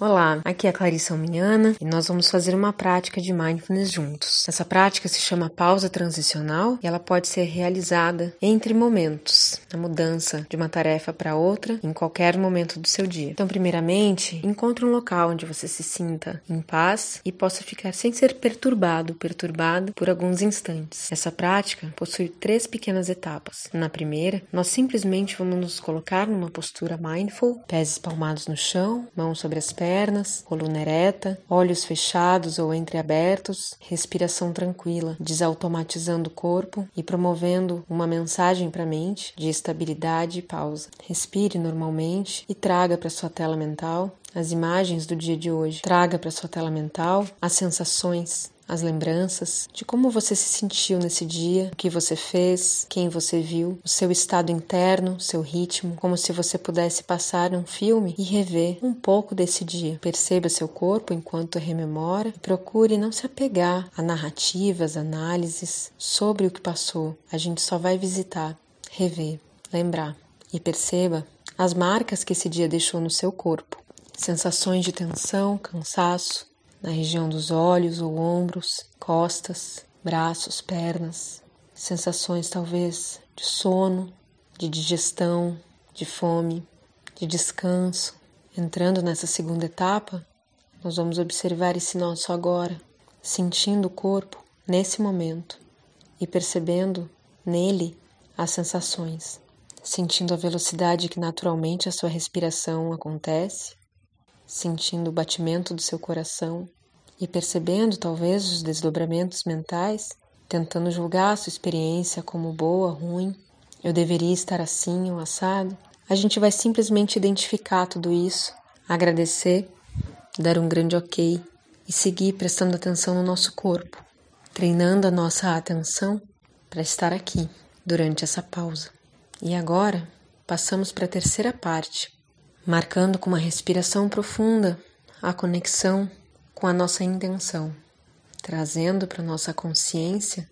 Olá, aqui é a Clarissa Alminiana e nós vamos fazer uma prática de mindfulness juntos. Essa prática se chama pausa transicional e ela pode ser realizada entre momentos, na mudança de uma tarefa para outra, em qualquer momento do seu dia. Então, primeiramente, encontre um local onde você se sinta em paz e possa ficar sem ser perturbado, perturbada por alguns instantes. Essa prática possui três pequenas etapas. Na primeira, nós simplesmente vamos nos colocar numa postura mindful, pés espalmados no chão, mãos sobre as pernas pernas, coluna ereta, olhos fechados ou entreabertos, respiração tranquila, desautomatizando o corpo e promovendo uma mensagem para a mente de estabilidade e pausa. Respire normalmente e traga para sua tela mental as imagens do dia de hoje. Traga para sua tela mental as sensações, as lembranças de como você se sentiu nesse dia, o que você fez, quem você viu, o seu estado interno, seu ritmo, como se você pudesse passar um filme e rever um pouco desse dia. Perceba seu corpo enquanto rememora e procure não se apegar a narrativas, análises sobre o que passou. A gente só vai visitar, rever, lembrar e perceba as marcas que esse dia deixou no seu corpo. Sensações de tensão, cansaço, na região dos olhos ou ombros, costas, braços, pernas, sensações talvez de sono, de digestão, de fome, de descanso. Entrando nessa segunda etapa, nós vamos observar esse nosso agora, sentindo o corpo nesse momento e percebendo nele as sensações, sentindo a velocidade que naturalmente a sua respiração acontece, sentindo o batimento do seu coração e percebendo talvez os desdobramentos mentais, tentando julgar a sua experiência como boa, ruim, eu deveria estar assim ou assado, a gente vai simplesmente identificar tudo isso, agradecer, dar um grande ok e seguir prestando atenção no nosso corpo, treinando a nossa atenção para estar aqui durante essa pausa. E agora passamos para a terceira parte, marcando com uma respiração profunda a conexão com a nossa intenção, trazendo para nossa consciência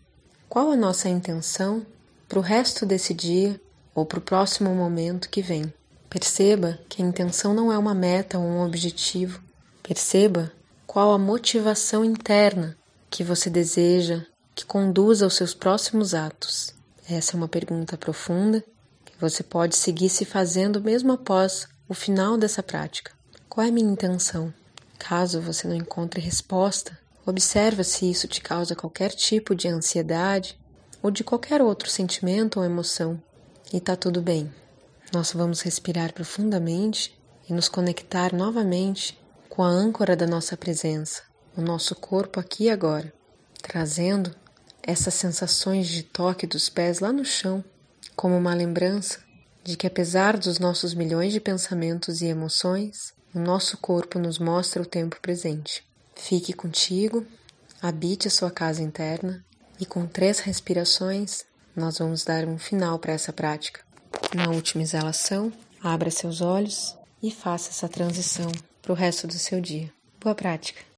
qual a nossa intenção para o resto desse dia ou para o próximo momento que vem. Perceba que a intenção não é uma meta ou um objetivo. Perceba qual a motivação interna que você deseja que conduza aos seus próximos atos. Essa é uma pergunta profunda que você pode seguir se fazendo mesmo após o final dessa prática. Qual é a minha intenção? Caso você não encontre resposta, observa se isso te causa qualquer tipo de ansiedade ou de qualquer outro sentimento ou emoção. E tá tudo bem. Nós vamos respirar profundamente e nos conectar novamente com a âncora da nossa presença, o nosso corpo aqui e agora, trazendo essas sensações de toque dos pés lá no chão, como uma lembrança de que apesar dos nossos milhões de pensamentos e emoções, o nosso corpo nos mostra o tempo presente. Fique contigo, habite a sua casa interna e com três respirações nós vamos dar um final para essa prática. Na última exalação, abra seus olhos e faça essa transição para o resto do seu dia. Boa prática!